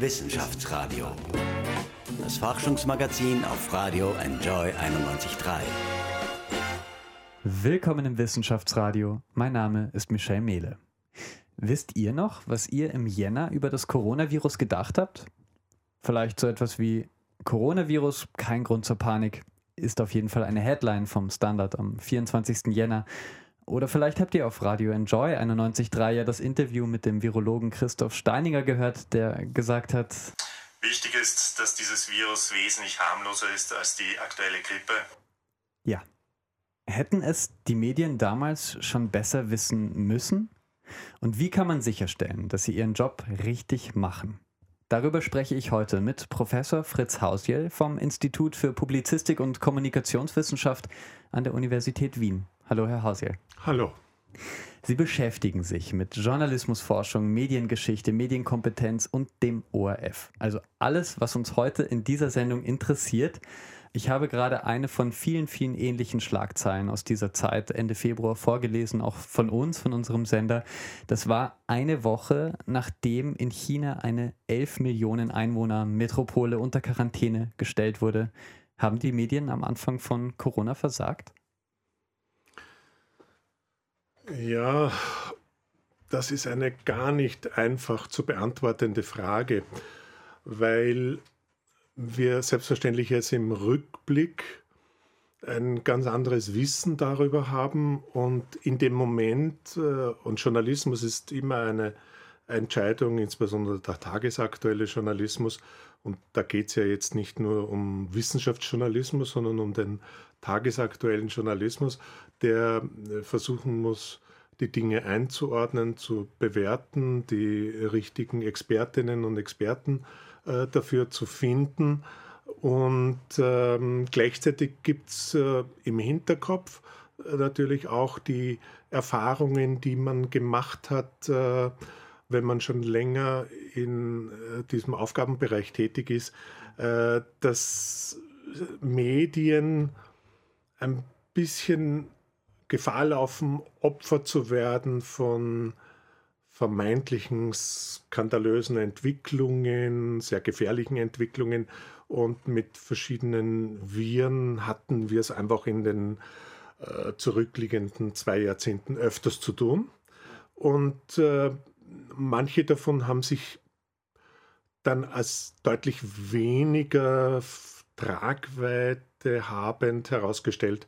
Wissenschaftsradio. Das Forschungsmagazin auf Radio Enjoy 91.3. Willkommen im Wissenschaftsradio. Mein Name ist Michel Mehle. Wisst ihr noch, was ihr im Jänner über das Coronavirus gedacht habt? Vielleicht so etwas wie Coronavirus, kein Grund zur Panik, ist auf jeden Fall eine Headline vom Standard am 24. Jänner. Oder vielleicht habt ihr auf Radio Enjoy 91.3 ja das Interview mit dem Virologen Christoph Steininger gehört, der gesagt hat, Wichtig ist, dass dieses Virus wesentlich harmloser ist als die aktuelle Grippe. Ja. Hätten es die Medien damals schon besser wissen müssen? Und wie kann man sicherstellen, dass sie ihren Job richtig machen? Darüber spreche ich heute mit Professor Fritz Hausjell vom Institut für Publizistik und Kommunikationswissenschaft an der Universität Wien. Hallo, Herr Hausjell. Hallo. Sie beschäftigen sich mit Journalismusforschung, Mediengeschichte, Medienkompetenz und dem ORF. Also alles, was uns heute in dieser Sendung interessiert. Ich habe gerade eine von vielen, vielen ähnlichen Schlagzeilen aus dieser Zeit Ende Februar vorgelesen, auch von uns, von unserem Sender. Das war eine Woche, nachdem in China eine 11 Millionen Einwohner Metropole unter Quarantäne gestellt wurde. Haben die Medien am Anfang von Corona versagt? Ja, das ist eine gar nicht einfach zu beantwortende Frage, weil wir selbstverständlich jetzt im Rückblick ein ganz anderes Wissen darüber haben und in dem Moment, äh, und Journalismus ist immer eine Entscheidung, insbesondere der tagesaktuelle Journalismus, und da geht es ja jetzt nicht nur um Wissenschaftsjournalismus, sondern um den tagesaktuellen Journalismus, der äh, versuchen muss, die Dinge einzuordnen, zu bewerten, die richtigen Expertinnen und Experten äh, dafür zu finden. Und ähm, gleichzeitig gibt es äh, im Hinterkopf äh, natürlich auch die Erfahrungen, die man gemacht hat, äh, wenn man schon länger in äh, diesem Aufgabenbereich tätig ist, dass Medien ein bisschen Gefahr laufen, Opfer zu werden von vermeintlichen skandalösen Entwicklungen, sehr gefährlichen Entwicklungen. Und mit verschiedenen Viren hatten wir es einfach in den äh, zurückliegenden zwei Jahrzehnten öfters zu tun. Und äh, manche davon haben sich dann als deutlich weniger Tragweite habend herausgestellt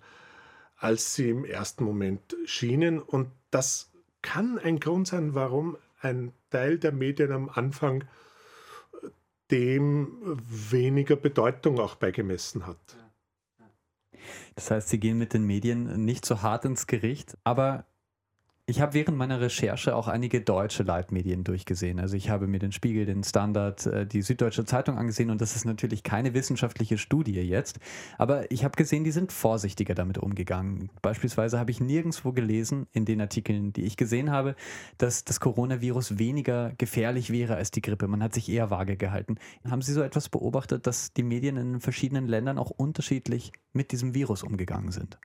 als sie im ersten Moment schienen. Und das kann ein Grund sein, warum ein Teil der Medien am Anfang dem weniger Bedeutung auch beigemessen hat. Das heißt, Sie gehen mit den Medien nicht so hart ins Gericht, aber ich habe während meiner Recherche auch einige deutsche Leitmedien durchgesehen. Also ich habe mir den Spiegel, den Standard, äh, die Süddeutsche Zeitung angesehen und das ist natürlich keine wissenschaftliche Studie jetzt. Aber ich habe gesehen, die sind vorsichtiger damit umgegangen. Beispielsweise habe ich nirgendwo gelesen in den Artikeln, die ich gesehen habe, dass das Coronavirus weniger gefährlich wäre als die Grippe. Man hat sich eher vage gehalten. Haben Sie so etwas beobachtet, dass die Medien in verschiedenen Ländern auch unterschiedlich mit diesem Virus umgegangen sind?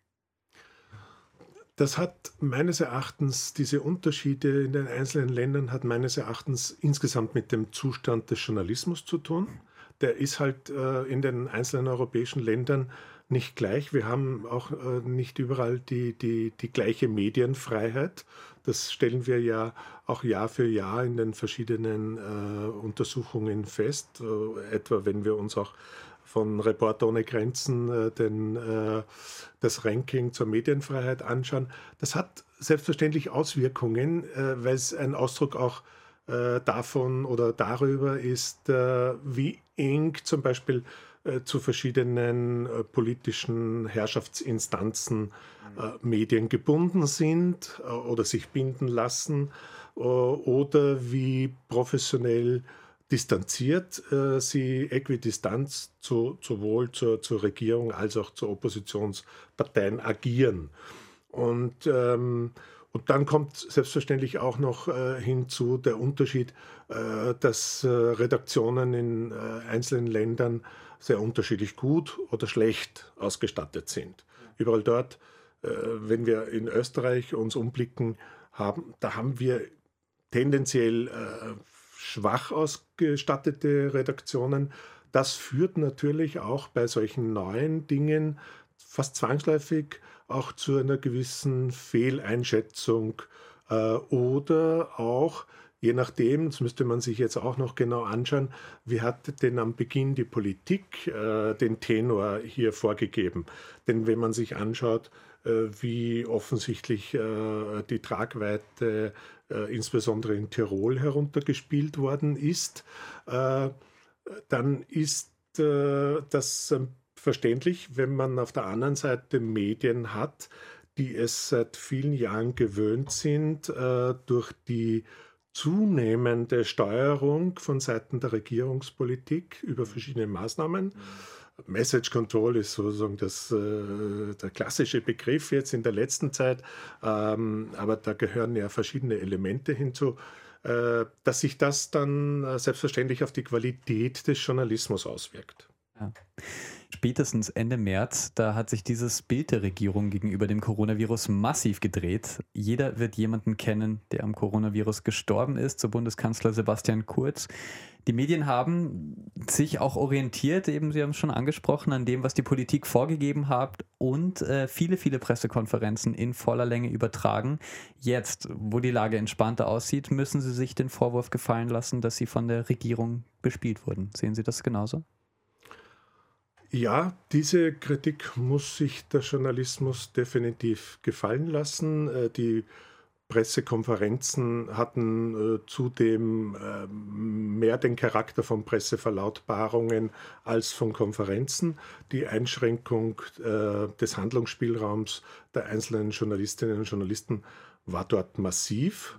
Das hat meines Erachtens, diese Unterschiede in den einzelnen Ländern, hat meines Erachtens insgesamt mit dem Zustand des Journalismus zu tun. Der ist halt äh, in den einzelnen europäischen Ländern nicht gleich. Wir haben auch äh, nicht überall die, die, die gleiche Medienfreiheit. Das stellen wir ja auch Jahr für Jahr in den verschiedenen äh, Untersuchungen fest. Äh, etwa wenn wir uns auch von Reporter ohne Grenzen äh, den, äh, das Ranking zur Medienfreiheit anschauen. Das hat selbstverständlich Auswirkungen, äh, weil es ein Ausdruck auch äh, davon oder darüber ist, äh, wie eng zum Beispiel äh, zu verschiedenen politischen Herrschaftsinstanzen Medien gebunden sind oder sich binden lassen oder wie professionell distanziert äh, sie äquidistant zu, sowohl zur, zur Regierung als auch zu Oppositionsparteien agieren. Und, ähm, und dann kommt selbstverständlich auch noch äh, hinzu der Unterschied, äh, dass äh, Redaktionen in äh, einzelnen Ländern sehr unterschiedlich gut oder schlecht ausgestattet sind. Überall dort, äh, wenn wir in Österreich uns umblicken, haben, da haben wir tendenziell schwach ausgestattete Redaktionen. Das führt natürlich auch bei solchen neuen Dingen fast zwangsläufig auch zu einer gewissen Fehleinschätzung äh, oder auch Je nachdem, das müsste man sich jetzt auch noch genau anschauen, wie hat denn am Beginn die Politik äh, den Tenor hier vorgegeben? Denn wenn man sich anschaut, wie offensichtlich äh, die Tragweite äh, insbesondere in Tirol heruntergespielt worden ist, äh, dann ist äh, das verständlich, wenn man auf der anderen Seite Medien hat, die es seit vielen Jahren gewöhnt sind, durch die zunehmende Steuerung von Seiten der Regierungspolitik über verschiedene Maßnahmen. Message Control ist sozusagen das, äh, der klassische Begriff jetzt in der letzten Zeit, ähm, aber da gehören ja verschiedene Elemente hinzu, äh, dass sich das dann äh, selbstverständlich auf die Qualität des Journalismus auswirkt. Ja spätestens Ende März, da hat sich dieses Bild der Regierung gegenüber dem Coronavirus massiv gedreht. Jeder wird jemanden kennen, der am Coronavirus gestorben ist, so Bundeskanzler Sebastian Kurz. Die Medien haben sich auch orientiert, eben Sie haben es schon angesprochen, an dem, was die Politik vorgegeben hat und äh, viele, viele Pressekonferenzen in voller Länge übertragen. Jetzt, wo die Lage entspannter aussieht, müssen Sie sich den Vorwurf gefallen lassen, dass Sie von der Regierung bespielt wurden. Sehen Sie das genauso? Ja, diese Kritik muss sich der Journalismus definitiv gefallen lassen. Äh, die Pressekonferenzen hatten äh, zudem ähm, mehr den Charakter von Presseverlautbarungen als von Konferenzen. Die Einschränkung äh, des Handlungsspielraums der einzelnen Journalistinnen und Journalisten war dort massiv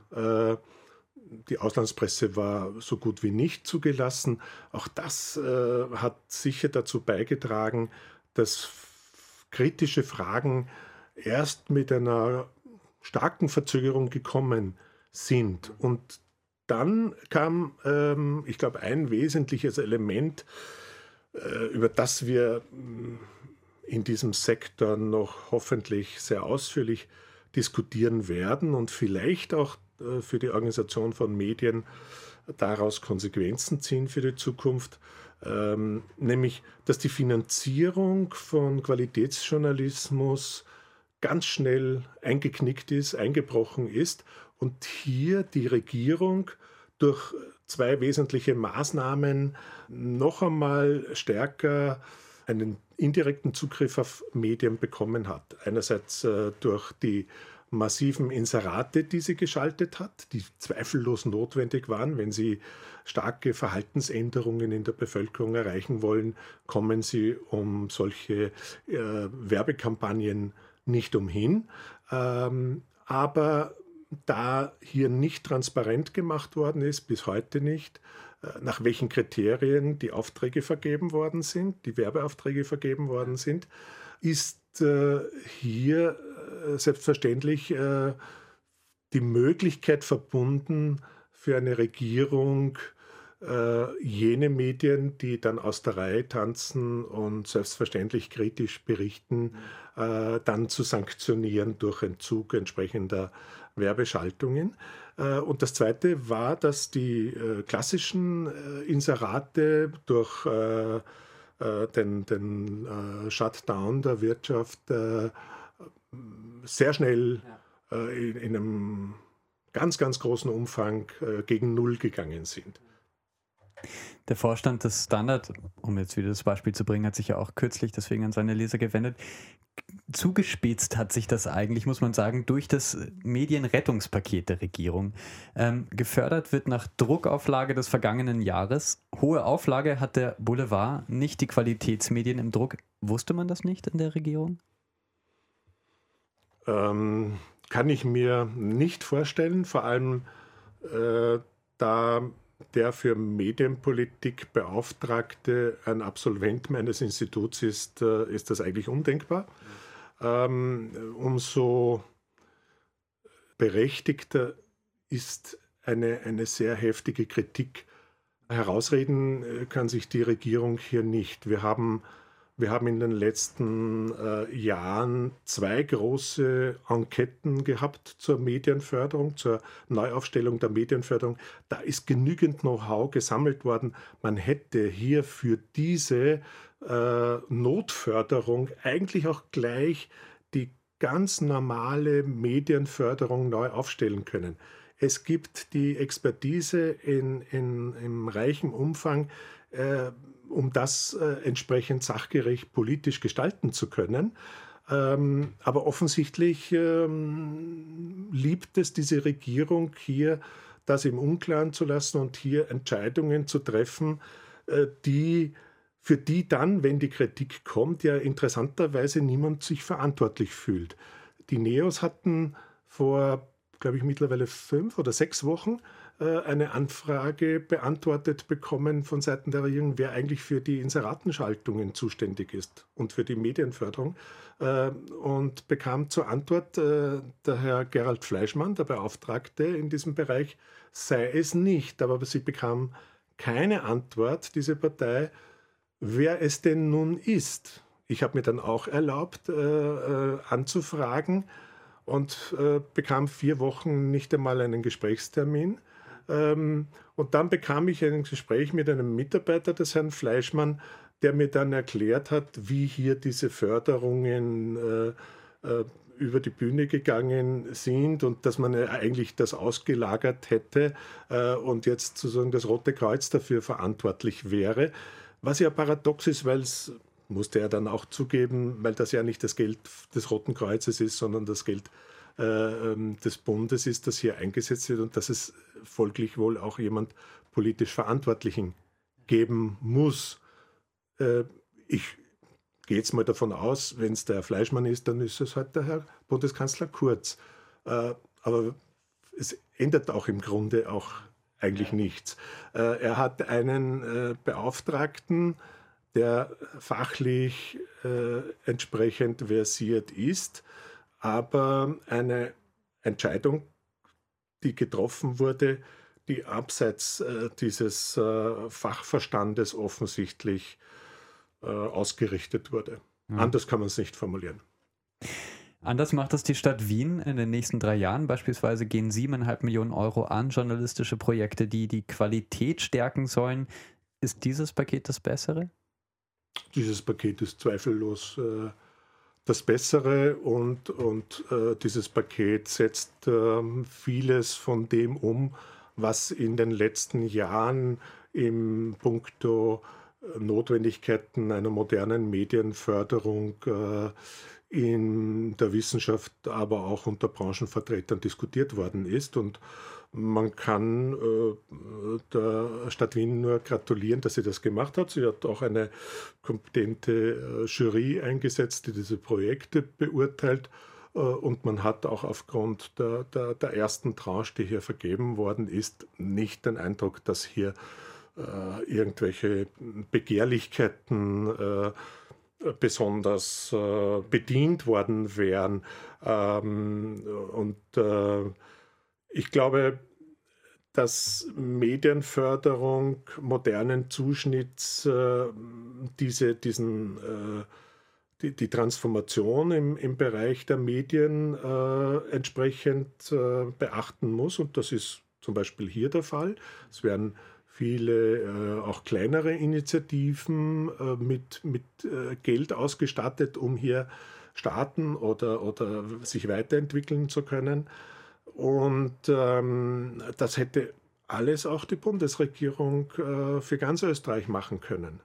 die Auslandspresse war so gut wie nicht zugelassen. Auch das äh, hat sicher dazu beigetragen, dass kritische Fragen erst mit einer starken Verzögerung gekommen sind. Und dann kam, ähm, ich glaube, ein wesentliches Element, äh, über das wir mm, in diesem Sektor noch hoffentlich sehr ausführlich diskutieren werden und vielleicht auch für die Organisation von Medien daraus Konsequenzen ziehen für die Zukunft, ähm, nämlich dass die Finanzierung von Qualitätsjournalismus ganz schnell eingeknickt ist, eingebrochen ist und hier die Regierung durch zwei wesentliche Maßnahmen noch einmal stärker einen indirekten Zugriff auf Medien bekommen hat. Einerseits äh, durch die massiven Inserate, die sie geschaltet hat, die zweifellos notwendig waren. Wenn sie starke Verhaltensänderungen in der Bevölkerung erreichen wollen, kommen sie um solche äh, Werbekampagnen nicht umhin. Ähm, aber da hier nicht transparent gemacht worden ist, bis heute nicht, äh, nach welchen Kriterien die Aufträge vergeben worden sind, die Werbeaufträge vergeben worden sind, ist äh, hier selbstverständlich äh, die Möglichkeit verbunden für eine Regierung, äh, jene Medien, die dann aus der Reihe tanzen und selbstverständlich kritisch berichten, dann zu sanktionieren durch Entzug entsprechender Werbeschaltungen. Und das Zweite war, dass die klassischen Inserate durch den, den Shutdown der Wirtschaft sehr schnell äh, in, in, einem ganz, ganz großen Umfang äh, gegen Null gegangen sind. Der Vorstand des Standard, um jetzt wieder das Beispiel zu bringen, hat sich ja auch kürzlich deswegen an seine Leser gewendet. Zugespitzt hat sich das eigentlich, muss man sagen, durch das Medienrettungspaket der Regierung. Ähm, gefördert wird nach Druckauflage des vergangenen Jahres. Hohe Auflage hat der Boulevard, nicht die Qualitätsmedien im Druck. Wusste man das nicht in der Regierung? Ähm, kann ich mir nicht vorstellen, vor allem äh, da der für Medienpolitik Beauftragte ein Absolvent meines Instituts ist, äh, ist das eigentlich undenkbar. Ähm, umso berechtigter ist eine, eine sehr heftige Kritik. Herausreden äh, kann sich die Regierung hier nicht. Wir haben Wir haben in den letzten äh, Jahren zwei große Enqueten gehabt zur Medienförderung, zur Neuaufstellung der Medienförderung. Da ist genügend Know-how gesammelt worden. Man hätte hier für diese äh, Notförderung eigentlich auch gleich die ganz normale Medienförderung neu aufstellen können. Es gibt die Expertise in, in, im reichen Umfang. Äh, um das äh, entsprechend sachgerecht politisch gestalten zu können. Ähm, aber offensichtlich ähm, liebt es diese Regierung hier, das im Unklaren zu lassen und hier Entscheidungen zu treffen, äh, die für die dann, wenn die Kritik kommt, ja interessanterweise niemand sich verantwortlich fühlt. Die Neos hatten vor, glaube ich, mittlerweile fünf oder sechs Wochen eine Anfrage beantwortet bekommen von Seiten der Regierung, wer eigentlich für die Inseratenschaltungen zuständig ist und für die Medienförderung. Äh, und bekam zur Antwort, äh, der Herr Gerald Fleischmann, der Beauftragte in diesem Bereich, sei es nicht. Aber sie bekam keine Antwort, diese Partei, wer es denn nun ist. Ich habe mir dann auch erlaubt, anzufragen und bekam vier Wochen nicht einmal einen Gesprächstermin. Ähm, und dann bekam ich ein Gespräch mit einem Mitarbeiter des Herrn Fleischmann, der mir dann erklärt hat, wie hier diese Förderungen äh, äh, über die Bühne gegangen sind und dass man eigentlich das ausgelagert hätte äh, und jetzt sozusagen das Rote Kreuz dafür verantwortlich wäre. Was ja paradox ist, weil es musste er dann auch zugeben, weil das ja nicht das Geld des Roten Kreuzes ist, sondern das Geld äh, des Bundes ist, das hier eingesetzt wird und dass es folglich wohl auch jemand politisch Verantwortlichen geben muss. Äh, ich gehe jetzt mal davon aus, wenn es der Herr Fleischmann ist, dann ist es halt der Herr Bundeskanzler Kurz. Äh, aber es ändert auch im Grunde auch eigentlich ja. nichts. Er hat einen Beauftragten, der fachlich entsprechend versiert ist aber eine Entscheidung, die getroffen wurde, die abseits äh, dieses äh, Fachverstandes offensichtlich äh, ausgerichtet wurde. Mhm. Anders kann man es nicht formulieren. Anders macht das die Stadt Wien in den nächsten drei Jahren. Beispielsweise gehen siebeneinhalb Millionen Euro an journalistische Projekte, die die Qualität stärken sollen. Ist dieses Paket das bessere? Dieses Paket ist zweifellos äh, das Bessere und, und äh, dieses Paket setzt äh, vieles von dem um, was in den letzten Jahren im Punkto äh, Notwendigkeiten einer modernen Medienförderung äh, in der Wissenschaft, aber auch unter Branchenvertretern diskutiert worden ist. Und man kann äh, der Stadt Wien nur gratulieren, dass sie das gemacht hat. Sie hat auch eine kompetente äh, Jury eingesetzt, die diese Projekte beurteilt. Äh, und man hat auch aufgrund der, der, der, ersten Tranche, die hier vergeben worden ist, nicht den Eindruck, dass hier äh, irgendwelche Begehrlichkeiten äh, besonders äh, bedient worden wären. Ähm, und ich glaube, dass Medienförderung modernen Zuschnitts äh, diese, diesen, äh, die, die, Transformation im, im Bereich der Medien äh, entsprechend äh, beachten muss. Und das ist zum Beispiel hier der Fall. Es werden viele äh, auch kleinere Initiativen äh, mit, mit Geld ausgestattet, um hier starten oder, oder sich weiterentwickeln zu können. Und ähm, das hätte alles auch die Bundesregierung äh, für ganz Österreich machen können.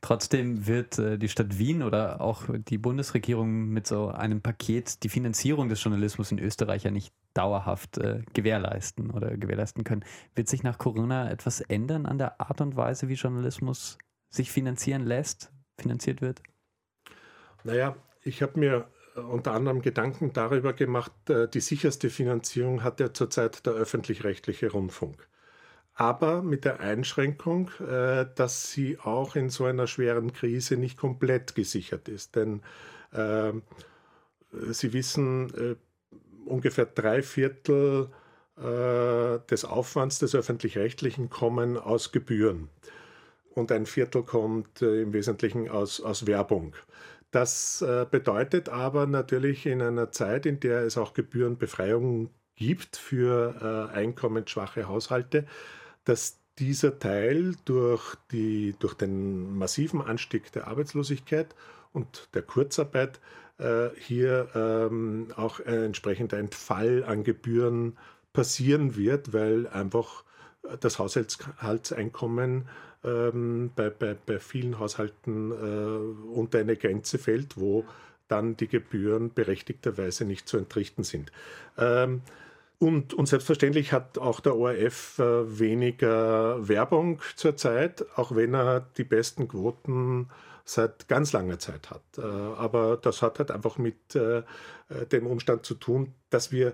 Trotzdem wird äh, die Stadt Wien oder auch die Bundesregierung mit so einem Paket die Finanzierung des Journalismus in Österreich ja nicht dauerhaft äh, gewährleisten oder gewährleisten können. Wird sich nach Corona etwas ändern an der Art und Weise, wie Journalismus sich finanzieren lässt, finanziert wird? Naja, ich habe mir unter anderem Gedanken darüber gemacht, äh, die sicherste Finanzierung hat ja zurzeit der öffentlich-rechtliche Rundfunk. Aber mit der Einschränkung, äh, dass sie auch in so einer schweren Krise nicht komplett gesichert ist. Denn äh, Sie wissen, äh, ungefähr drei Viertel äh, des Aufwands des öffentlich-rechtlichen kommen aus Gebühren. und ein Viertel kommt äh, im Wesentlichen aus, aus Werbung. Das äh, bedeutet aber natürlich in einer Zeit, in der es auch Gebührenbefreiungen gibt für äh, einkommensschwache Haushalte, dass dieser Teil durch, die, durch den massiven Anstieg der Arbeitslosigkeit und der Kurzarbeit äh, hier ähm, auch ein Entfall an Gebühren passieren wird, weil einfach das Haushaltseinkommen ähm, bei, bei, bei vielen Haushalten äh, unter eine Grenze fällt, wo dann die Gebühren berechtigterweise nicht zu entrichten sind. Ähm, und, und, selbstverständlich hat auch der ORF äh, weniger Werbung zurzeit, auch wenn er die besten Quoten seit ganz langer Zeit hat. Äh, aber das hat halt einfach mit äh, dem Umstand zu tun, dass wir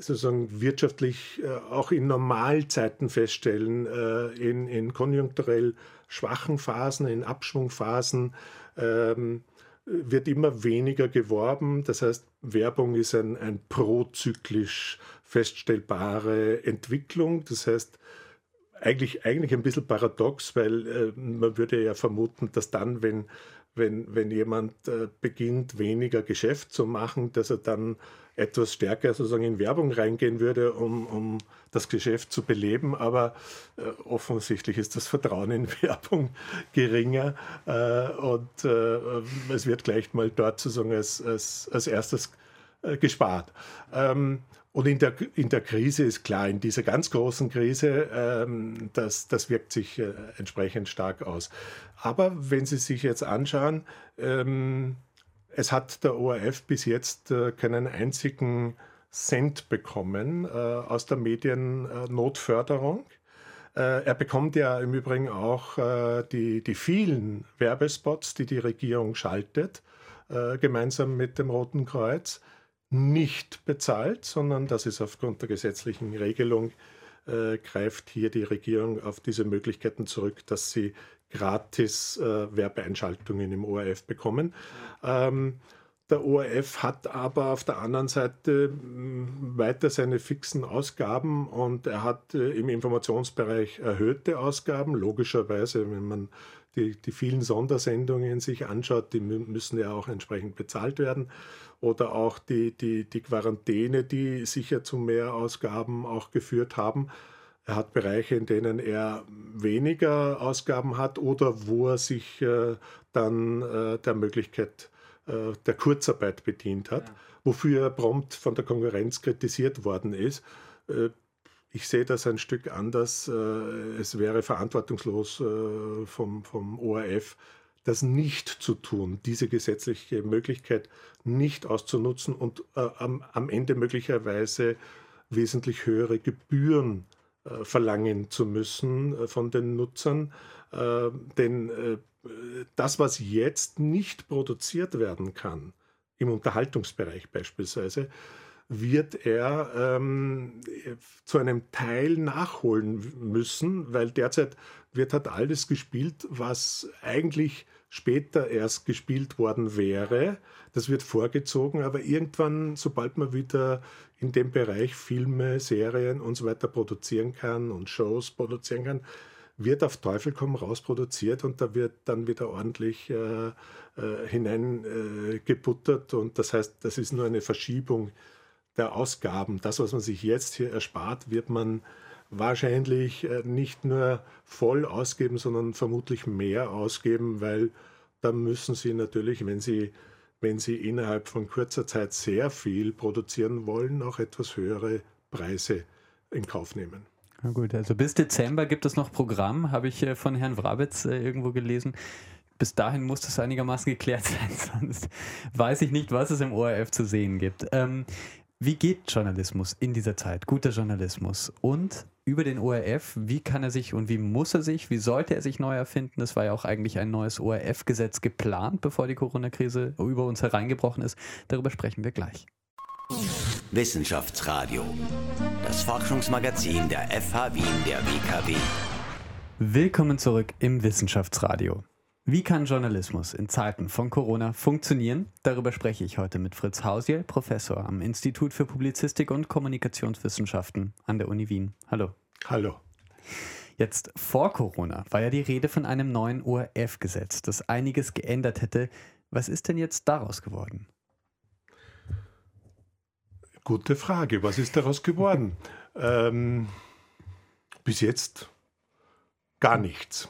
sozusagen wirtschaftlich äh, auch in Normalzeiten feststellen, äh, in, in konjunkturell schwachen Phasen, in Abschwungphasen ähm, wird immer weniger geworben. Das heißt, Werbung ist ein, ein prozyklisch feststellbare Entwicklung. Das heißt, eigentlich, eigentlich ein bisschen paradox, weil äh, man würde ja vermuten, dass dann, wenn, wenn, wenn jemand beginnt, weniger Geschäft zu machen, dass er dann etwas stärker sozusagen in Werbung reingehen würde, um, um das Geschäft zu beleben. Aber äh, offensichtlich ist das Vertrauen in Werbung geringer äh, und äh, es wird gleich mal dort sozusagen als, als, als erstes äh, gespart. Ähm, und in der, in der Krise ist klar, in dieser ganz großen Krise, ähm, das, das wirkt sich äh, entsprechend stark aus. Aber wenn Sie sich jetzt anschauen, ähm, es hat der ORF bis jetzt äh, keinen einzigen Cent bekommen äh, aus der Mediennotförderung. Äh, er bekommt ja im Übrigen auch die, die vielen Werbespots, die die Regierung schaltet, gemeinsam mit dem Roten Kreuz, nicht bezahlt, sondern das ist aufgrund der gesetzlichen Regelung, greift hier die Regierung auf diese Möglichkeiten zurück, dass sie gratis äh, Werbeeinschaltungen im ORF bekommen. Ähm, der ORF hat aber auf der anderen Seite mm, weiter seine fixen Ausgaben und er hat äh, im Informationsbereich erhöhte Ausgaben. Logischerweise, wenn man die, die vielen Sondersendungen sich anschaut, die müssen ja auch entsprechend bezahlt werden. Oder auch die, die, die Quarantäne, die sicher zu mehr Ausgaben auch geführt haben. Er hat Bereiche, in denen er weniger Ausgaben hat oder wo er sich äh, dann äh, der Möglichkeit äh, der Kurzarbeit bedient hat, ja. wofür er prompt von der Konkurrenz kritisiert worden ist. Äh, ich sehe das ein Stück anders. Äh, es wäre verantwortungslos äh, vom, vom ORF, das nicht zu tun, diese gesetzliche Möglichkeit nicht auszunutzen und am, am Ende möglicherweise wesentlich höhere Gebühren äh, äh, verlangen zu müssen äh, von den Nutzern. Äh, denn das, was jetzt nicht produziert werden kann, im Unterhaltungsbereich beispielsweise, wird er ähm, zu einem Teil nachholen müssen, weil derzeit wird halt alles gespielt, was eigentlich später erst gespielt worden wäre. Das wird vorgezogen, aber irgendwann, sobald man wieder in dem Bereich Filme, Serien und so weiter produzieren kann und Shows produzieren kann, wird auf Teufel komm raus produziert und da wird dann wieder ordentlich äh, äh, hineingebuttert. Äh, und das heißt, das ist nur eine Verschiebung der Ausgaben. Das, was man sich jetzt hier erspart, wird man wahrscheinlich äh, nicht nur voll ausgeben, sondern vermutlich mehr ausgeben, weil da müssen Sie natürlich, wenn Sie, wenn Sie innerhalb von kurzer Zeit sehr viel produzieren wollen, auch etwas höhere Preise in Kauf nehmen. Na gut, also bis Dezember gibt es noch Programm, habe ich äh, von Herrn Wrabitz äh, irgendwo gelesen. Bis dahin muss das einigermaßen geklärt sein, sonst weiß ich nicht, was es im ORF zu sehen gibt. Ähm, wie geht Journalismus in dieser Zeit? Guter Journalismus. Und über den ORF, wie kann er sich und wie muss er sich, wie sollte er sich neu erfinden? Es war ja auch eigentlich ein neues ORF-Gesetz geplant, bevor die Corona-Krise über uns hereingebrochen ist. Darüber sprechen wir gleich. Wissenschaftsradio, das Forschungsmagazin der FH Wien der WKW. Willkommen zurück im Wissenschaftsradio. Wie kann Journalismus in Zeiten von Corona funktionieren? Darüber spreche ich heute mit Fritz Hausiel, Professor am Institut für Publizistik und Kommunikationswissenschaften an der Uni Wien. Hallo. Hallo. Jetzt vor Corona war ja die Rede von einem neuen ORF-Gesetz, das einiges geändert hätte. Was ist denn jetzt daraus geworden? Gute Frage. Was ist daraus geworden? ähm, bis jetzt gar nichts.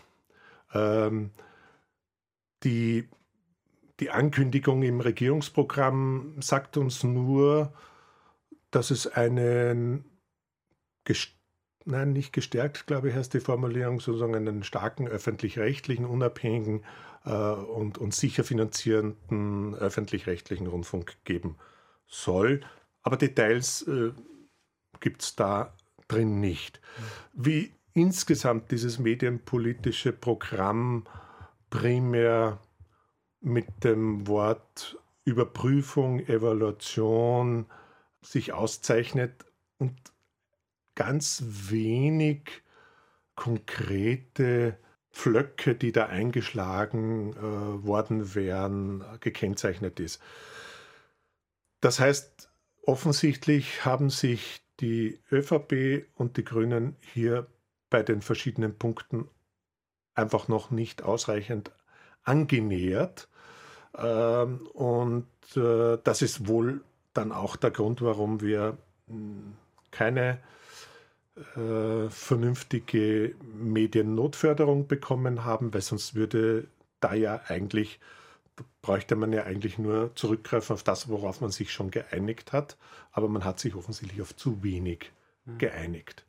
Ähm, die, die Ankündigung im Regierungsprogramm sagt uns nur, dass es einen, nein, nicht gestärkt, glaube ich, heißt die Formulierung, sozusagen einen starken öffentlich-rechtlichen, unabhängigen äh, und, und sicher finanzierenden öffentlich-rechtlichen Rundfunk geben soll. Aber Details äh, gibt es da drin nicht. Wie insgesamt dieses medienpolitische Programm primär mit dem Wort Überprüfung, Evaluation sich auszeichnet und ganz wenig konkrete Pflöcke, die da eingeschlagen äh, worden wären, gekennzeichnet ist. Das heißt, offensichtlich haben sich die ÖVP und die Grünen hier bei den verschiedenen Punkten einfach noch nicht ausreichend angenähert. Ähm, und äh, das ist wohl dann auch der Grund, warum wir hm, keine äh, vernünftige Mediennotförderung bekommen haben, weil sonst würde da ja eigentlich, bräuchte man ja eigentlich nur zurückgreifen auf das, worauf man sich schon geeinigt hat, aber man hat sich offensichtlich auf zu wenig mhm. geeinigt.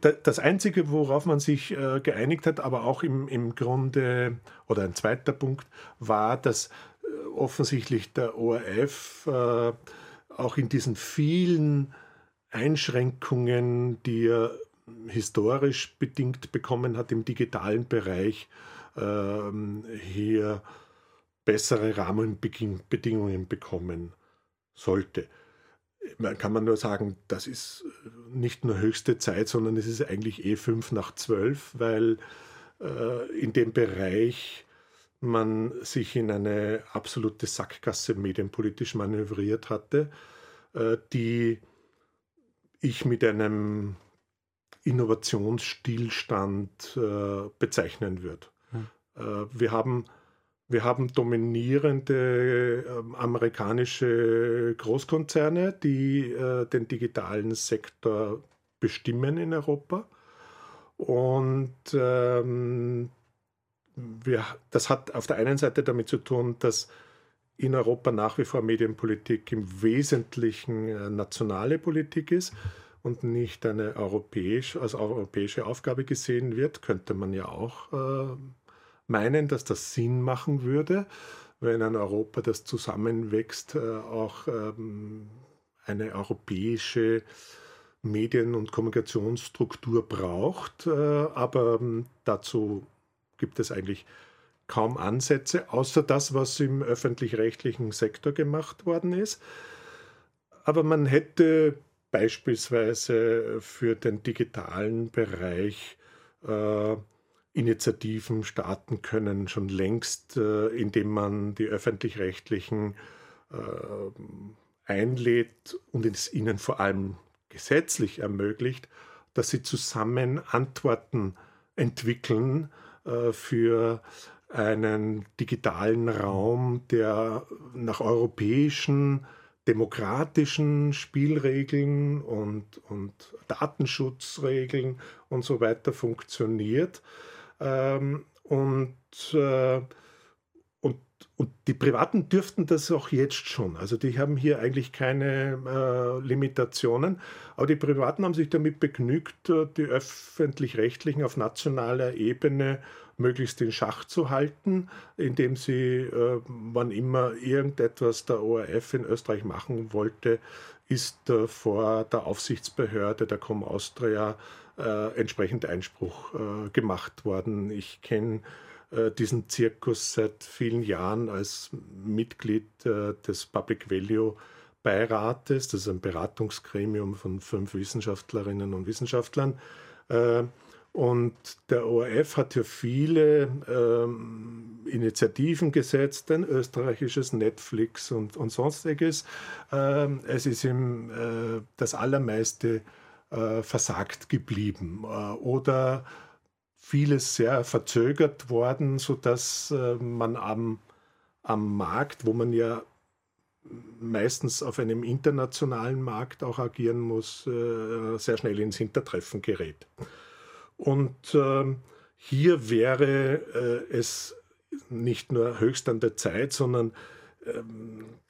Das Einzige, worauf man sich äh, geeinigt hat, aber auch im, im Grunde, oder ein zweiter Punkt, war, dass äh, offensichtlich der ORF äh, auch in diesen vielen Einschränkungen, die er historisch bedingt bekommen hat im digitalen Bereich, ähm, hier bessere Rahmenbedingungen bekommen sollte kann man nur sagen, das ist nicht nur höchste Zeit, sondern es ist eigentlich eh fünf nach zwölf, weil äh, in dem Bereich man sich in eine absolute Sackgasse medienpolitisch manövriert hatte, äh, die ich mit einem Innovationsstillstand äh, bezeichnen würde. Hm. Äh, wir haben wir haben dominierende äh, amerikanische Großkonzerne, die äh, den digitalen Sektor bestimmen in Europa. Und ähm, wir, das hat auf der einen Seite damit zu tun, dass in Europa nach wie vor Medienpolitik im Wesentlichen äh, nationale Politik ist und nicht eine europäisch, als europäische Aufgabe gesehen wird, könnte man ja auch äh, meinen, dass das Sinn machen würde, wenn ein Europa, das zusammenwächst, äh, auch ähm, eine europäische Medien- und Kommunikationsstruktur braucht. Äh, aber ähm, dazu gibt es eigentlich kaum Ansätze, außer das, was im öffentlich-rechtlichen Sektor gemacht worden ist. Aber man hätte beispielsweise für den digitalen Bereich äh, Initiativen starten können, schon längst, äh, indem man die öffentlich-rechtlichen äh, einlädt und es ihnen vor allem gesetzlich ermöglicht, dass sie zusammen Antworten entwickeln äh, für einen digitalen Raum, der nach europäischen demokratischen Spielregeln und, und Datenschutzregeln und so weiter funktioniert ähm, und, äh, und, und die Privaten dürften das auch jetzt schon. Also die haben hier eigentlich keine äh, Limitationen. Aber die Privaten haben sich damit begnügt, äh, die öffentlich-rechtlichen auf nationaler Ebene möglichst in Schach zu halten, indem sie, äh, wann immer irgendetwas der ORF in Österreich machen wollte, ist äh, vor der Aufsichtsbehörde der Com Austria äh, entsprechend Einspruch äh, gemacht worden. Ich kenne äh, diesen Zirkus seit vielen Jahren als Mitglied äh, des Public Value Beirates. Das ist ein Beratungsgremium von fünf Wissenschaftlerinnen und Wissenschaftlern. Äh, und der ORF hat ja viele ähm, Initiativen gesetzt, ein österreichisches Netflix und, und sonstiges. Ähm, es ist ihm äh, das allermeiste äh, versagt geblieben. Äh, oder vieles sehr verzögert worden, sodass äh, man am, am Markt, wo man ja meistens auf einem internationalen Markt auch agieren muss, äh, sehr schnell ins Hintertreffen gerät. Und äh, hier wäre äh, es nicht nur höchst an der Zeit, sondern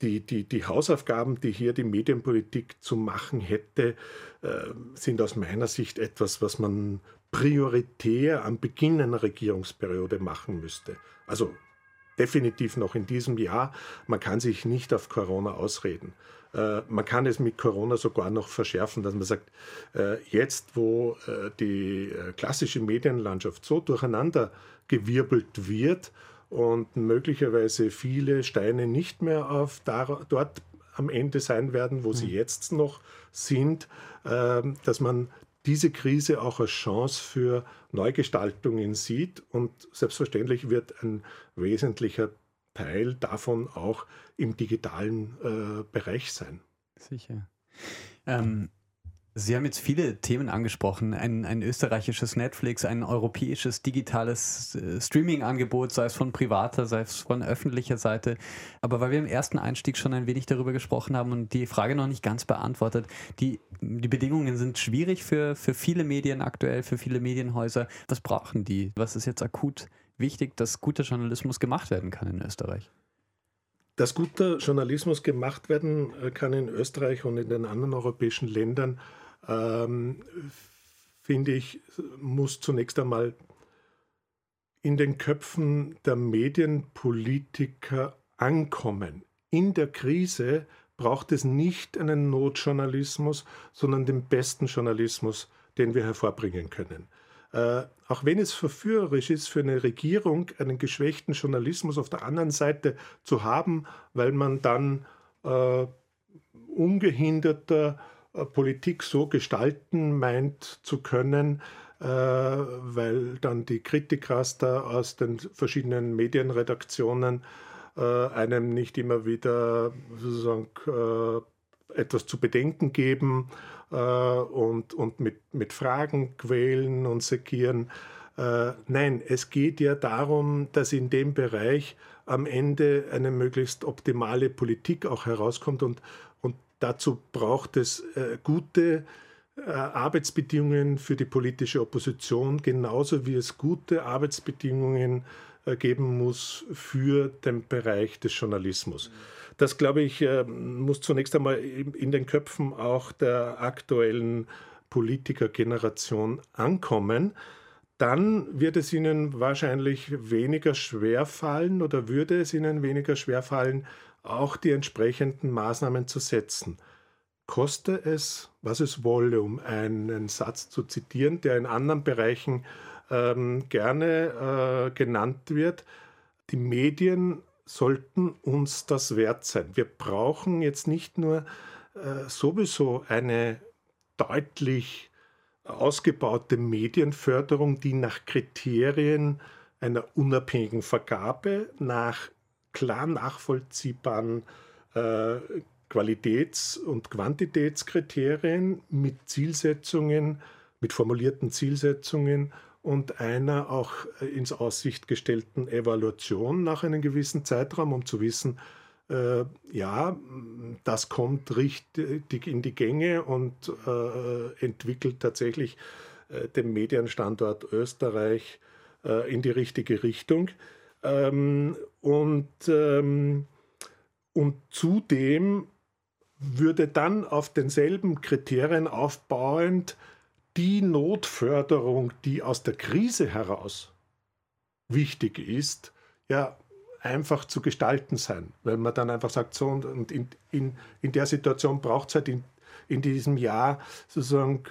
die, die, die Hausaufgaben, die hier die Medienpolitik zu machen hätte, äh, sind aus meiner Sicht etwas, was man prioritär am Beginn einer Regierungsperiode machen müsste. Also definitiv noch in diesem Jahr. Man kann sich nicht auf Corona ausreden. Äh, man kann es mit Corona sogar noch verschärfen, dass man sagt, äh, jetzt wo äh, die klassische Medienlandschaft so durcheinander gewirbelt wird und möglicherweise viele Steine nicht mehr auf dar, dort am Ende sein werden, wo mhm. sie jetzt noch sind, ähm, dass man diese Krise auch als Chance für Neugestaltungen sieht. Und selbstverständlich wird ein wesentlicher Teil davon auch im digitalen äh, Bereich sein. Sicher. Ähm, Sie haben jetzt viele Themen angesprochen. Ein, ein österreichisches Netflix, ein europäisches digitales äh, Streaming-Angebot, sei es von privater, sei es von öffentlicher Seite. Aber weil wir im ersten Einstieg schon ein wenig darüber gesprochen haben und die Frage noch nicht ganz beantwortet, die, die Bedingungen sind schwierig für, für viele Medien aktuell, für viele Medienhäuser. Was brauchen die? Was ist jetzt akut wichtig, dass guter Journalismus gemacht werden kann in Österreich? Dass guter Journalismus gemacht werden äh, kann in Österreich und in den anderen europäischen Ländern, ähm, finde ich, muss zunächst einmal in den Köpfen der Medienpolitiker ankommen. In der Krise braucht es nicht einen Notjournalismus, sondern den besten Journalismus, den wir hervorbringen können. Äh, auch wenn es verführerisch ist für eine Regierung, einen geschwächten Journalismus auf der anderen Seite zu haben, weil man dann äh, ungehinderter Politik so gestalten meint zu können, äh, weil dann die Kritikraster aus den verschiedenen Medienredaktionen äh, einem nicht immer wieder sozusagen etwas zu bedenken geben und, und mit, mit Fragen quälen und segieren. Nein, es geht ja darum, dass in dem Bereich am Ende eine möglichst optimale Politik auch herauskommt und, Dazu braucht es äh, gute äh, Arbeitsbedingungen für die politische Opposition, genauso wie es gute Arbeitsbedingungen äh, geben muss für den Bereich des Journalismus. Das, glaube ich, äh, muss zunächst einmal in den Köpfen auch der aktuellen Politikergeneration ankommen. Dann wird es ihnen wahrscheinlich weniger schwer fallen oder würde es ihnen weniger schwer fallen, auch die entsprechenden Maßnahmen zu setzen. Koste es, was es wolle, um einen Satz zu zitieren, der in anderen Bereichen ähm, gerne äh, genannt wird. Die Medien sollten uns das wert sein. Wir brauchen jetzt nicht nur äh, sowieso eine deutlich ausgebaute Medienförderung, die nach Kriterien einer unabhängigen Vergabe, nach klar nachvollziehbaren äh, Qualitäts- und Quantitätskriterien mit Zielsetzungen, mit formulierten Zielsetzungen und einer auch äh, ins Aussicht gestellten Evaluation nach einem gewissen Zeitraum, um zu wissen, äh, ja, das kommt richtig in die Gänge und äh, entwickelt tatsächlich äh, den Medienstandort Österreich äh, in die richtige Richtung. Ähm, und, ähm, und zudem würde dann auf denselben Kriterien aufbauend die Notförderung, die aus der Krise heraus wichtig ist, ja einfach zu gestalten sein, weil man dann einfach sagt, so und, in, in, in der Situation braucht es halt in, in diesem Jahr sozusagen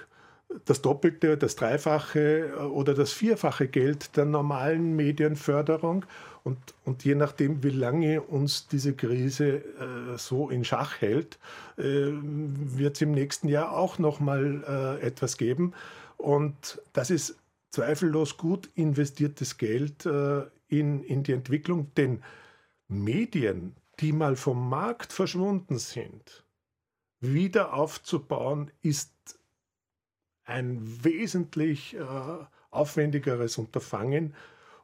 das Doppelte, das Dreifache äh, oder das Vierfache Geld der normalen Medienförderung. Und, und je nachdem, wie lange uns diese Krise äh, so in Schach hält, äh, wird es im nächsten Jahr auch nochmal äh, etwas geben. Und das ist zweifellos gut investiertes Geld äh, in, in die Entwicklung, denn Medien, die mal vom Markt verschwunden sind, wieder aufzubauen, ist ein wesentlich äh, aufwendigeres Unterfangen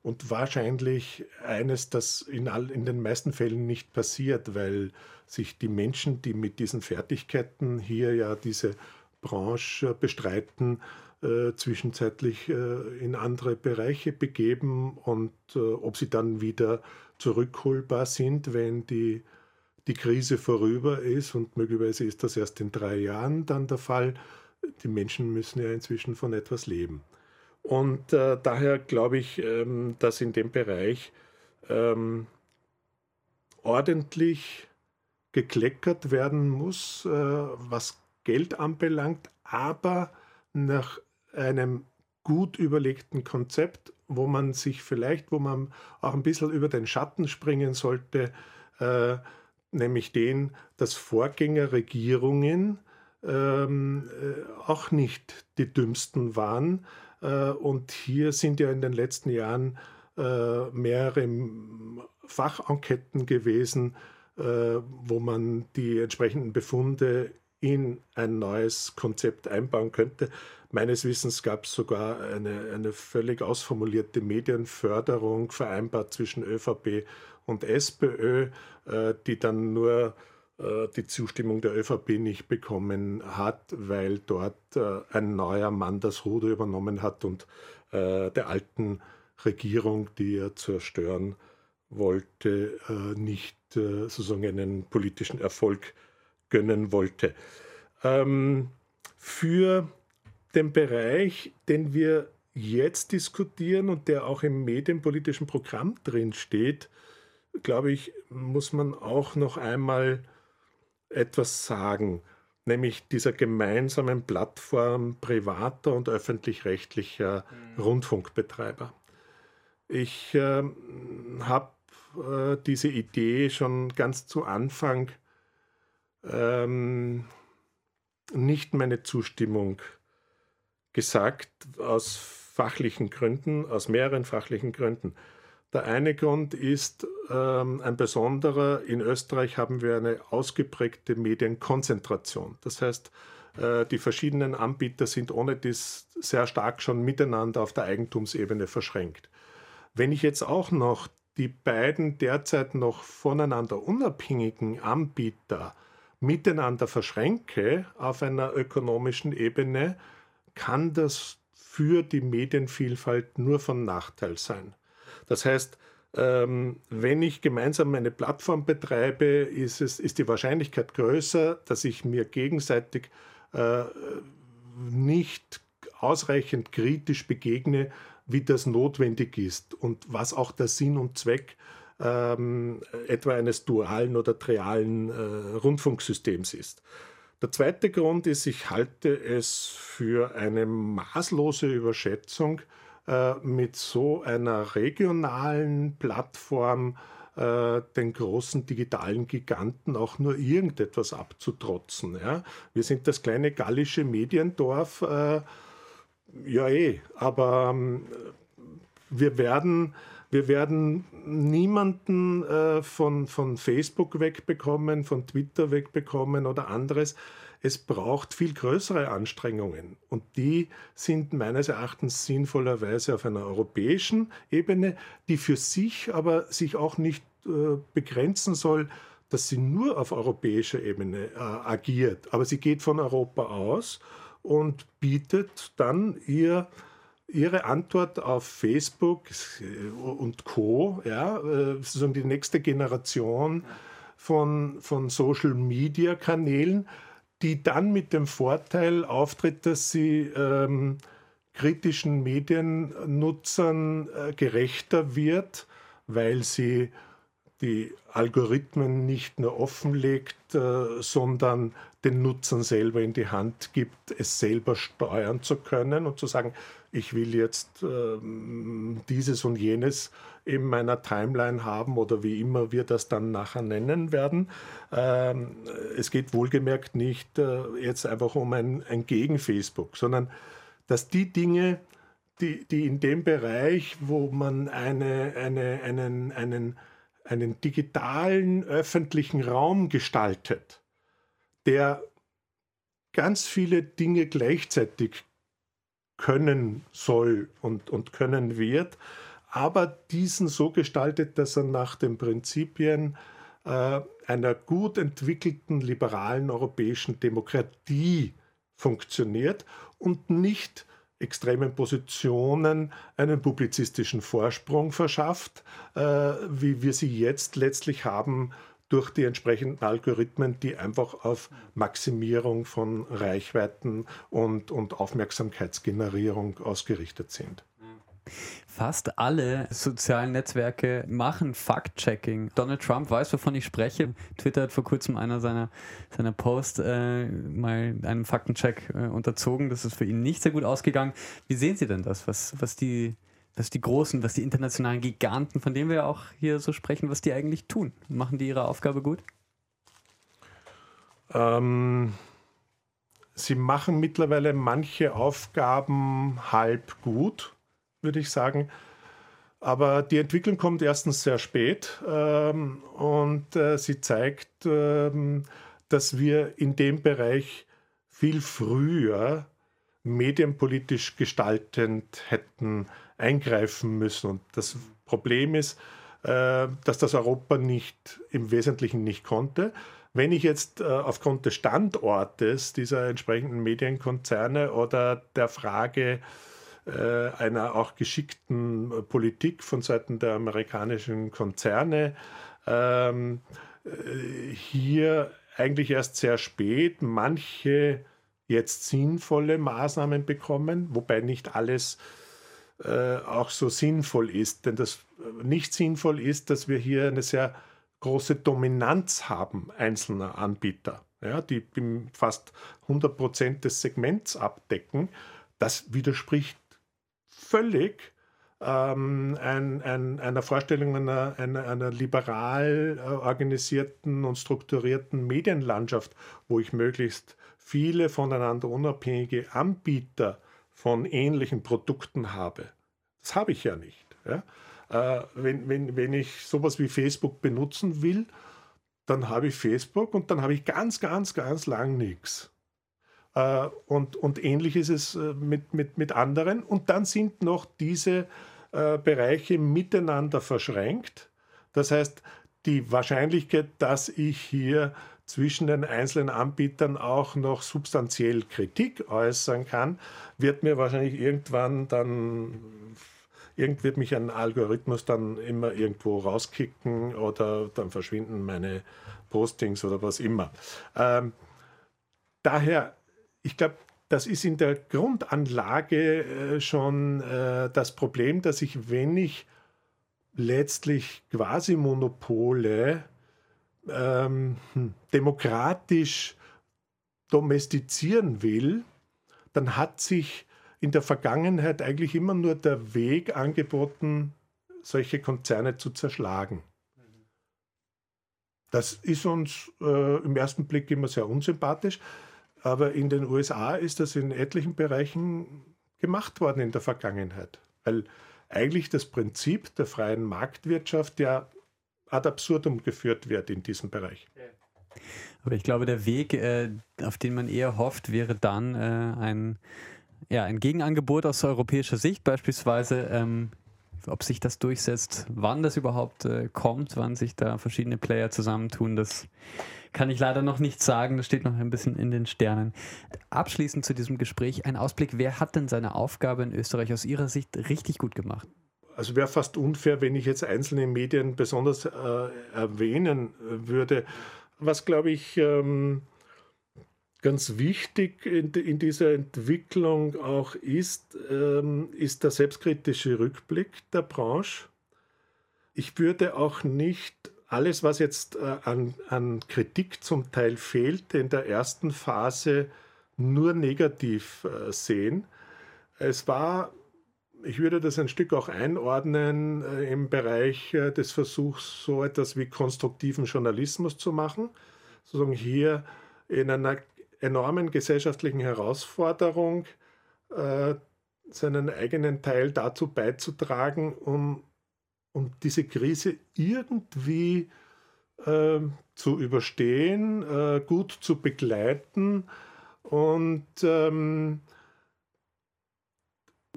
und wahrscheinlich eines, das in, all, in den meisten Fällen nicht passiert, weil sich die Menschen, die mit diesen Fertigkeiten hier ja diese Branche bestreiten, äh, zwischenzeitlich äh, in andere Bereiche begeben und äh, ob sie dann wieder zurückholbar sind, wenn die, die Krise vorüber ist und möglicherweise ist das erst in drei Jahren dann der Fall. Die Menschen müssen ja inzwischen von etwas leben. Und äh, daher glaube ich, ähm, dass in dem Bereich ähm, ordentlich gekleckert werden muss, äh, was Geld anbelangt, aber nach einem gut überlegten Konzept, wo man sich vielleicht, wo man auch ein bisschen über den Schatten springen sollte, äh, nämlich den, dass Vorgängerregierungen ähm, äh, auch nicht die dümmsten waren, äh, und hier sind ja in den letzten Jahren äh, mehrere Fachenqueten gewesen, äh, wo man die entsprechenden Befunde in ein neues Konzept einbauen könnte. Meines Wissens gab es sogar eine, eine völlig ausformulierte Medienförderung vereinbart zwischen ÖVP und SPÖ, die dann nur äh, die Zustimmung der ÖVP nicht bekommen hat, weil dort äh, ein neuer Mann das Ruder übernommen hat und äh, der alten Regierung, die er zerstören wollte, nicht sozusagen einen politischen Erfolg gönnen wollte. Ähm, für den Bereich, den wir jetzt diskutieren und der auch im medienpolitischen Programm drin steht, glaube ich, muss man auch noch einmal etwas sagen, nämlich dieser gemeinsamen Plattform privater und öffentlich-rechtlicher mhm. Rundfunkbetreiber. Ich äh, habe äh, diese Idee schon ganz zu Anfang ähm, nicht meine Zustimmung gesagt, aus fachlichen Gründen, aus mehreren fachlichen Gründen. Der eine Grund ist ähm, ein besonderer. In Österreich haben wir eine ausgeprägte Medienkonzentration. Das heißt, äh, die verschiedenen Anbieter sind ohne dies sehr stark schon miteinander auf der Eigentumsebene verschränkt. Wenn ich jetzt auch noch die beiden derzeit noch voneinander unabhängigen Anbieter miteinander verschränke auf einer ökonomischen Ebene, kann das für die Medienvielfalt nur von Nachteil sein. Das heißt, ähm, wenn ich gemeinsam eine Plattform betreibe, ist, es, ist die Wahrscheinlichkeit größer, dass ich mir gegenseitig äh, nicht ausreichend kritisch begegne, wie das notwendig ist und was auch der Sinn und Zweck ähm, etwa eines dualen oder trialen äh, Rundfunksystems ist. Der zweite Grund ist, ich halte es für eine maßlose Überschätzung mit so einer regionalen Plattform äh, den großen digitalen Giganten auch nur irgendetwas abzutrotzen. Ja? Wir sind das kleine gallische Mediendorf, äh, ja eh, aber ähm, wir werden wir werden niemanden äh, von, von Facebook wegbekommen, von Twitter wegbekommen oder anderes. Es braucht viel größere Anstrengungen und die sind meines Erachtens sinnvollerweise auf einer europäischen Ebene, die für sich aber sich auch nicht äh, begrenzen soll, dass sie nur auf europäischer Ebene äh, agiert. Aber sie geht von Europa aus und bietet dann ihr Ihre Antwort auf Facebook äh, und Co., ja, äh, sozusagen die nächste Generation von, von Social-Media-Kanälen, die dann mit dem Vorteil auftritt, dass sie ähm, kritischen Mediennutzern äh, gerechter wird, weil sie die Algorithmen nicht nur offenlegt, äh, sondern den Nutzern selber in die Hand gibt, es selber steuern zu können und zu sagen, ich will jetzt äh, dieses und jenes in meiner Timeline haben oder wie immer wir das dann nachher nennen werden. Ähm, es geht wohlgemerkt nicht äh, jetzt einfach um ein, ein Gegen-Facebook, sondern dass die Dinge, die, die in dem Bereich, wo man eine, eine, einen, einen, einen digitalen öffentlichen Raum gestaltet, der ganz viele Dinge gleichzeitig können soll und, und können wird, aber diesen so gestaltet, dass er nach den Prinzipien äh, einer gut entwickelten liberalen europäischen Demokratie funktioniert und nicht extremen Positionen einen publizistischen Vorsprung verschafft, äh, wie wir sie jetzt letztlich haben durch die entsprechenden Algorithmen, die einfach auf Maximierung von Reichweiten und, und Aufmerksamkeitsgenerierung ausgerichtet sind. Fast alle sozialen Netzwerke machen Fact-Checking. Donald Trump weiß, wovon ich spreche. Twitter hat vor kurzem einer seiner, seiner Posts äh, mal einem Faktencheck äh, unterzogen. Das ist für ihn nicht sehr gut ausgegangen. Wie sehen Sie denn das, was, was, die, was die großen, was die internationalen Giganten, von denen wir auch hier so sprechen, was die eigentlich tun? Machen die ihre Aufgabe gut? Ähm, sie machen mittlerweile manche Aufgaben halb gut würde ich sagen. Aber die Entwicklung kommt erstens sehr spät ähm, und äh, sie zeigt, ähm, dass wir in dem Bereich viel früher medienpolitisch gestaltend hätten eingreifen müssen. Und das Problem ist, äh, dass das Europa nicht im Wesentlichen nicht konnte. Wenn ich jetzt äh, aufgrund des Standortes dieser entsprechenden Medienkonzerne oder der Frage, äh, einer auch geschickten Politik von Seiten der amerikanischen Konzerne ähm, äh, hier eigentlich erst sehr spät manche jetzt sinnvolle Maßnahmen bekommen, wobei nicht alles äh, auch so sinnvoll ist. Denn das nicht sinnvoll ist, dass wir hier eine sehr große Dominanz haben einzelner Anbieter, ja, die fast 100 Prozent des Segments abdecken. Das widerspricht völlig ähm, ein, ein, einer Vorstellung einer, einer, einer liberal äh, organisierten und strukturierten Medienlandschaft, wo ich möglichst viele voneinander unabhängige Anbieter von ähnlichen Produkten habe. Das habe ich ja nicht. Ja? Äh, wenn, wenn, wenn ich sowas wie Facebook benutzen will, dann habe ich Facebook und dann habe ich ganz, ganz, ganz lang nichts. Äh, und, und ähnlich ist es äh, mit, mit, mit anderen. Und dann sind noch diese äh, Bereiche miteinander verschränkt. Das heißt, die Wahrscheinlichkeit, dass ich hier zwischen den einzelnen Anbietern auch noch substanziell Kritik äußern kann, wird mir wahrscheinlich irgendwann dann, irgend wird mich ein Algorithmus dann immer irgendwo rauskicken oder dann verschwinden meine Postings oder was immer. Ähm, daher ich glaube, das ist in der Grundanlage äh, schon äh, das Problem, dass ich, wenn ich letztlich quasi Monopole ähm, hm, demokratisch domestizieren will, dann hat sich in der Vergangenheit eigentlich immer nur der Weg angeboten, solche Konzerne zu zerschlagen. Das ist uns äh, im ersten Blick immer sehr unsympathisch. Aber in den USA ist das in etlichen Bereichen gemacht worden in der Vergangenheit. Weil eigentlich das Prinzip der freien Marktwirtschaft ja ad absurdum geführt wird in diesem Bereich. Aber ich glaube, der Weg, äh, auf den man eher hofft, wäre dann äh, ein, ja, ein Gegenangebot aus europäischer Sicht, beispielsweise, ähm, ob sich das durchsetzt, wann das überhaupt äh, kommt, wann sich da verschiedene Player zusammentun, das kann ich leider noch nicht sagen. Das steht noch ein bisschen in den Sternen. Abschließend zu diesem Gespräch ein Ausblick. Wer hat denn seine Aufgabe in Österreich aus Ihrer Sicht richtig gut gemacht? Also wäre fast unfair, wenn ich jetzt einzelne Medien besonders äh, erwähnen würde. Was, glaube ich, ähm, ganz wichtig in, in, dieser Entwicklung auch ist, ähm, ist der selbstkritische Rückblick der Branche. Ich würde auch nicht alles, was jetzt äh, an, an Kritik zum Teil fehlte in der ersten Phase, nur negativ äh, sehen. Es war, ich würde das ein Stück auch einordnen äh, im Bereich des Versuchs, so etwas wie konstruktiven Journalismus zu machen. Sozusagen hier in einer enormen gesellschaftlichen Herausforderung seinen eigenen Teil dazu beizutragen, um um diese Krise irgendwie äh, zu überstehen, äh, gut zu begleiten und ähm,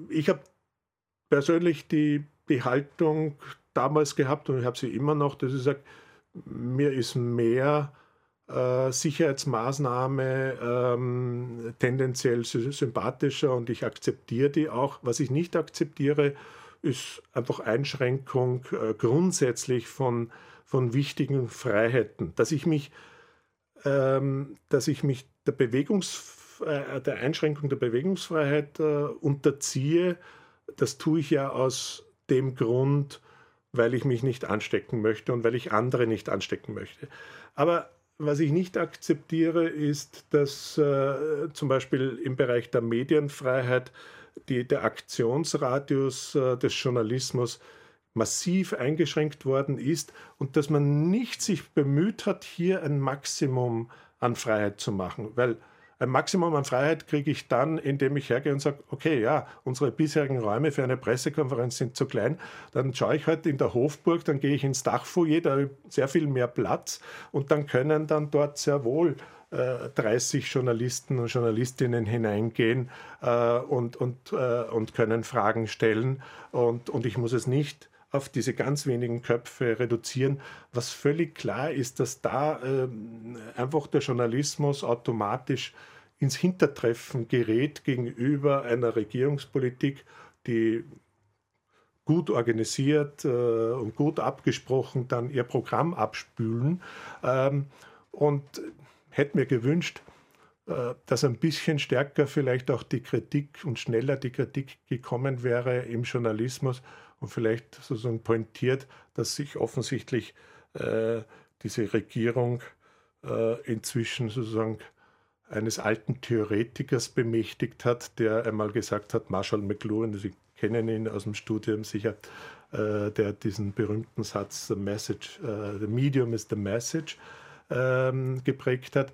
Ich habe persönlich die, die Haltung damals gehabt und ich habe sie immer noch, dass ich sage, mir ist mehr äh, Sicherheitsmaßnahme ähm, tendenziell sympathischer und ich akzeptiere die auch. Was ich nicht akzeptiere, ist einfach Einschränkung äh, grundsätzlich von, von wichtigen Freiheiten. Dass ich mich, ähm, dass ich mich der, Bewegungs, äh, der Einschränkung der Bewegungsfreiheit äh, unterziehe, das tue ich ja aus dem Grund, weil ich mich nicht anstecken möchte und weil ich andere nicht anstecken möchte. Aber was ich nicht akzeptiere, ist, dass äh, zum Beispiel im Bereich der Medienfreiheit die, der Aktionsradius äh, des Journalismus massiv eingeschränkt worden ist und dass man nicht sich bemüht hat, hier ein Maximum an Freiheit zu machen. Weil ein Maximum an Freiheit kriege ich dann, indem ich hergehe und sage, okay, ja, unsere bisherigen Räume für eine Pressekonferenz sind zu klein. Dann schaue ich halt in der Hofburg, dann gehe ich ins Dachfoyer, da habe ich sehr viel mehr Platz und dann können dann dort sehr wohl 30 äh, Journalisten und Journalistinnen hineingehen äh, und, und, äh, und können Fragen stellen. Und, und ich muss es nicht auf diese ganz wenigen Köpfe reduzieren, was völlig klar ist, dass da äh, einfach der Journalismus automatisch ins Hintertreffen gerät gegenüber einer Regierungspolitik, die gut organisiert äh, und gut abgesprochen dann ihr Programm abspülen. Ähm, und hätte mir gewünscht, äh, dass ein bisschen stärker vielleicht auch die Kritik und schneller die Kritik gekommen wäre im Journalismus und vielleicht sozusagen pointiert, dass sich offensichtlich äh, diese Regierung äh, inzwischen sozusagen eines alten Theoretikers bemächtigt hat, der einmal gesagt hat, Marshall McLuhan, Sie kennen ihn aus dem Studium sicher, äh, der diesen berühmten Satz, the message, uh, the medium is the message, ähm, geprägt hat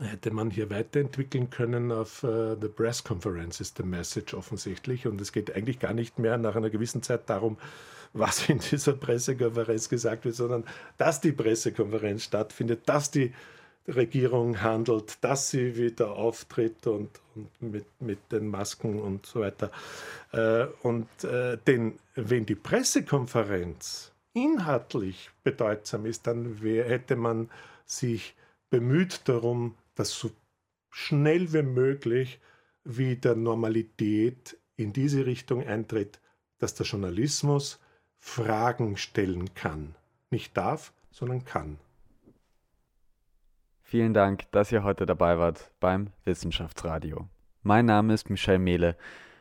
hätte man hier weiterentwickeln können auf uh, The Press Conference ist the Message offensichtlich. Und es geht eigentlich gar nicht mehr nach einer gewissen Zeit darum, was in dieser Pressekonferenz gesagt wird, sondern dass die Pressekonferenz stattfindet, dass die Regierung handelt, dass sie wieder auftritt und, und mit, mit den Masken und so weiter. Äh, und äh, denn wenn die Pressekonferenz inhaltlich bedeutsam ist, dann wär, hätte man sich bemüht darum, dass so schnell wie möglich wieder Normalität in diese Richtung eintritt, dass der Journalismus Fragen stellen kann. Nicht darf, sondern kann. Vielen Dank, dass ihr heute dabei wart beim Wissenschaftsradio. Mein Name ist Michel Mehle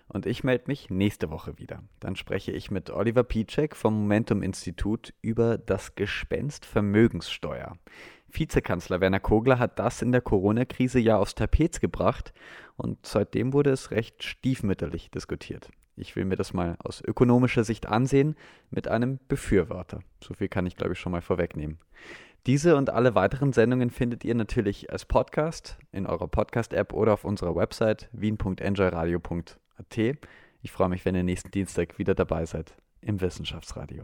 und ich melde mich nächste Woche wieder. Dann spreche ich mit Oliver Piczek vom Momentum Institut über das Gespenst Vermögenssteuer. Vizekanzler Werner Kogler hat das in der Corona-Krise ja aufs Tapet gebracht und seitdem wurde es recht stiefmütterlich diskutiert. Ich will mir das mal aus ökonomischer Sicht ansehen mit einem Befürworter. So viel kann ich, glaube ich, schon mal vorwegnehmen. Diese und alle weiteren Sendungen findet ihr natürlich als Podcast in eurer Podcast-App oder auf unserer Website wien.enjoyradio.at. Ich freue mich, wenn ihr nächsten Dienstag wieder dabei seid im Wissenschaftsradio.